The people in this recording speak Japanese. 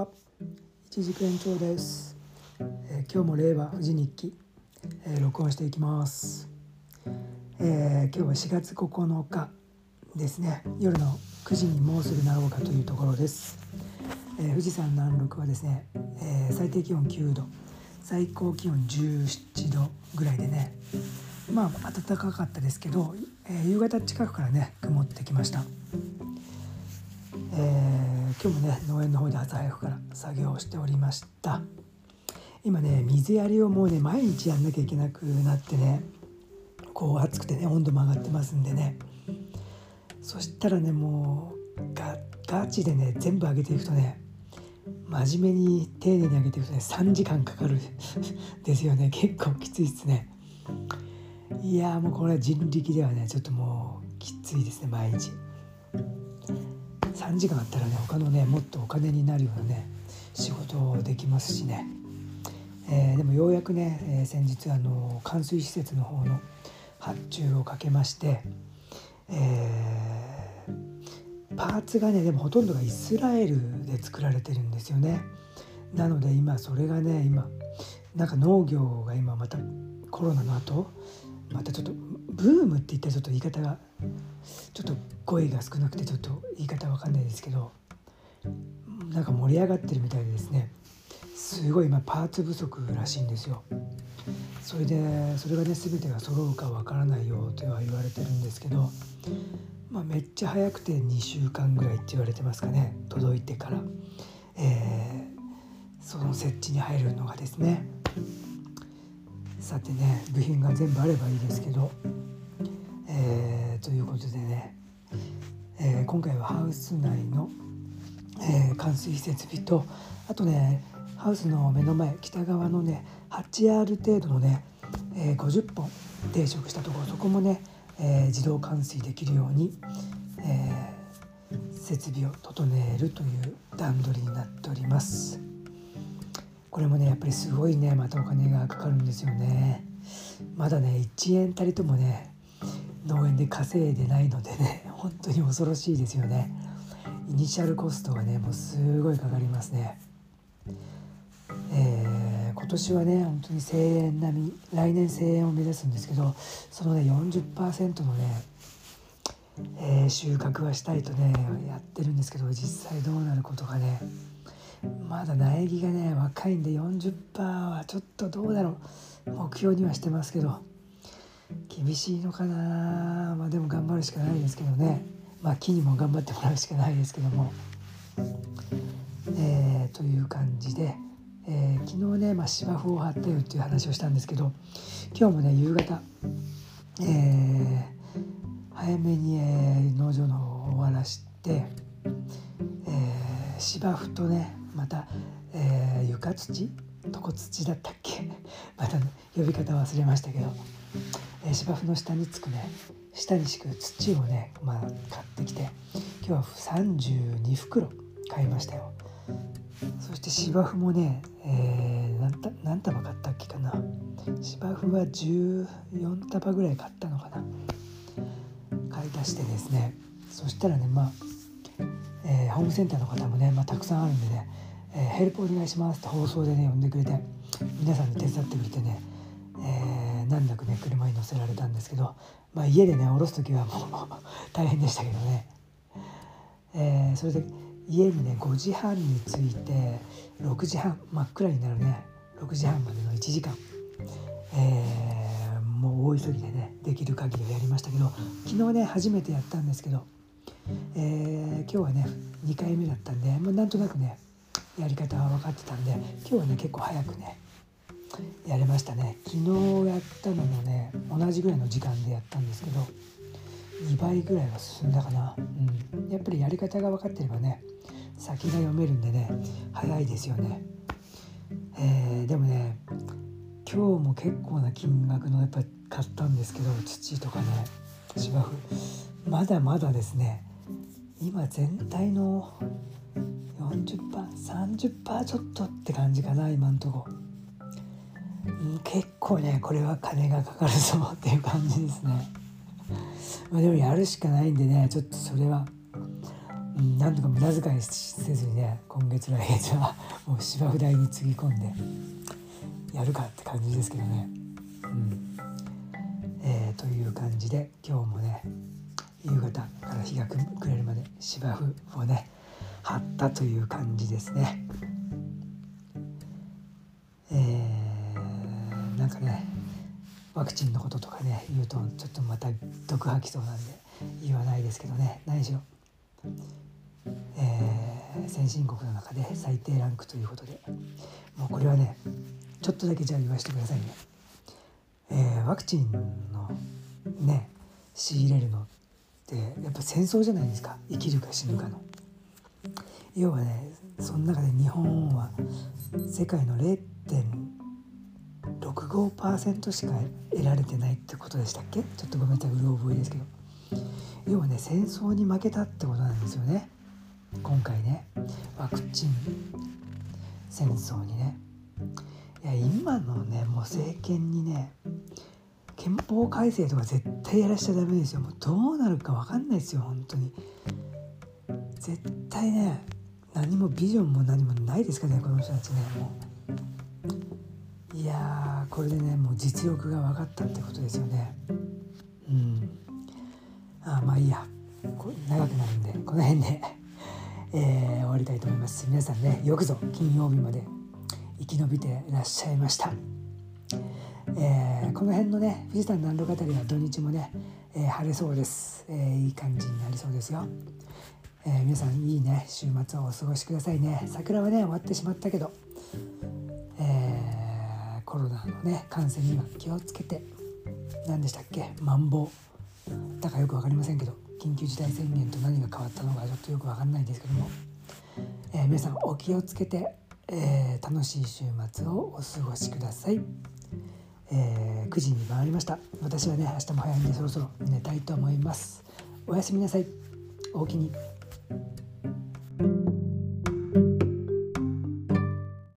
は一軸延長です、えー、今日も令和富士日記、えー、録音していきます、えー、今日は4月9日ですね。夜の9時にもうすぐなろうかというところです、え富士山南麓はですね、え最低気温9度最高気温17度ぐらいでねまあ暖かかったですけど、え夕方近くからね曇ってきました。えー、今日もね農園の方で朝早くから作業をしておりました。今ね水やりをもうね毎日やんなきゃいけなくなってねこう暑くてね温度も上がってますんでね。そしたらねもうガガチでね全部上げていくとね真面目に丁寧に上げていくとね3時間かかる。ですよね。結構きついっすね。いやもうこれは人力ではねちょっともうきついですね毎日。3時間あったらね他のねもっとお金になるようなね仕事できますしね、えー、でもようやくね、えー、先日あの冠水施設の方の発注をかけまして、えー、パーツがねでもほとんどがイスラエルで作られてるんですよね。なので今それがね今なんか農業が今またコロナの後またちょっとブームって言ったらちょっと言い方がちょっと声が少なくてちょっと言い方わかんないですけどなんか盛り上がってるみたいでですねすごい今パーツ不足らしいんですよ。それでそれがね全てが揃うかわからないよとは言われてるんですけど、まあ、めっちゃ早くて2週間ぐらいって言われてますかね届いてから、えー、その設置に入るのがですねさてね部品が全部あればいいですけど。えー、ということでね、えー、今回はハウス内の、えー、冠水設備とあとねハウスの目の前北側のね 8R 程度のね、え、50本定食したところそこもね、え、自動冠水できるように、え、設備を整えるという段取りになっております。これもねやっぱりすごいねまたお金がかかるんですよね。まだね1円たりともね農園で稼いでないのでね本当に恐ろしいですよね。イニシャルコストがねもうすごいかかりますね。えー、今年はね本当に声援並み来年声援を目指すんですけどそのね40%のね、えー、収穫はしたいとねやってるんですけど実際どうなることがね。まだ苗木がね若いんで40%はちょっとどうだろう。目標にはしてますけど。厳しいのかな。まあでも頑張るしかないですけどね。まあ木にも頑張ってもらうしかないですけども。えー、という感じで、えー、昨日ね、まあ、芝生を張ったよっていう話をしたんですけど。今日もね夕方、えー、早めに、えー、農場の方を終わらして、え、芝生とねまた、えー、床土？床土だったっけ？また呼び方忘れましたけど。え芝生の下につくね。下に敷く土をね、まあ、買ってきて。今日は32袋買いましたよ。そして芝生もね、えー、何何束買ったっけかな。芝生は14束ぐらい買ったのかな。買い足してですね。そしたらねまあ、えー、ホームセンターの方もね、まあ、たくさんあるんでね、えー、ヘルプお願いしますって放送でね呼んでくれて皆さんに手伝ってくれてね、えー難なくね車に乗せられたんですけど、まあ、家でね降ろす時はもう 大変でしたけどね、えー、それで家にね5時半に着いて6時半真っ暗になるね。6時半までの1時間、えー、もう大急ぎでねできる限りをやりましたけど昨日ね初めてやったんですけど、えー、今日はね2回目だったんで、まあ、なんとなくねやり方は分かってたんで今日はね結構早くねやれましたね。昨日やったのもね同じぐらいの時間でやったんですけど2倍ぐらいは進んだかな、うん、やっぱりやり方が分かってればね先が読めるんでね早いですよね、えー、でもね今日も結構な金額のやっぱ買ったんですけど土とかね芝生。まだまだですね今全体の40% 30%ちょっとって感じかな今んとこ結構ねこれは金がかかるぞっていう感じですね。まあ、でもやるしかないんでねちょっとそれはううん、なんとか無駄遣いせずにね今月来月はもう芝生台につぎ込んでやるかって感じですけどね。うんえー、という感じで今日もね夕方から日が暮れるまで芝生をね張ったという感じですね。えー、なんかねワクチンのこととかね言うとちょっとまた毒吐きそうなんで言わないですけどね。何しろ、えー、先進国の中で最低ランクということで。もうこれはねちょっとだけじゃあ言わせてくださいね、えー、ワクチンのね仕入れるのってやっぱ戦争じゃないですか。生きるか死ぬかの。要はねその中で日本は世界の0.65%しか得られてないってことでしたっけ？ちょっとごめんなさいうろ覚えですけど。要はね戦争に負けたってことなんですよね。今回ね。ワクチン。戦争にね。いや今のねもう政権にね憲法改正とか絶対やらしちゃダメですよ。もうどうなるか分かんないですよ本当に。絶対ね何もビジョンも何もないですかねこの人たちねもう。いやこれでねもう実力が分かったってことですよね。うん。あまあいいや。長くなるんでこの辺で、えー、終わりたいと思います。皆さんねよくぞ金曜日まで生き延びていらっしゃいました、えー、この辺のね富士山南路語りは土日もね、えー、晴れそうです、え、いい感じになりそうですよ。えー、皆さんいいね週末をお過ごしくださいね。桜はね終わってしまったけど、えー、コロナのね感染には気をつけて何でしたっけ？マンボウ。だからよく分かりませんけど緊急事態宣言と何が変わったのかちょっとよく分かんないんですけども、えー、皆さんお気をつけて、えー、楽しい週末をお過ごしください。えー、9時に回りました。私はね明日も早いんでそろそろ寝たいと思います。おやすみなさい。おおきに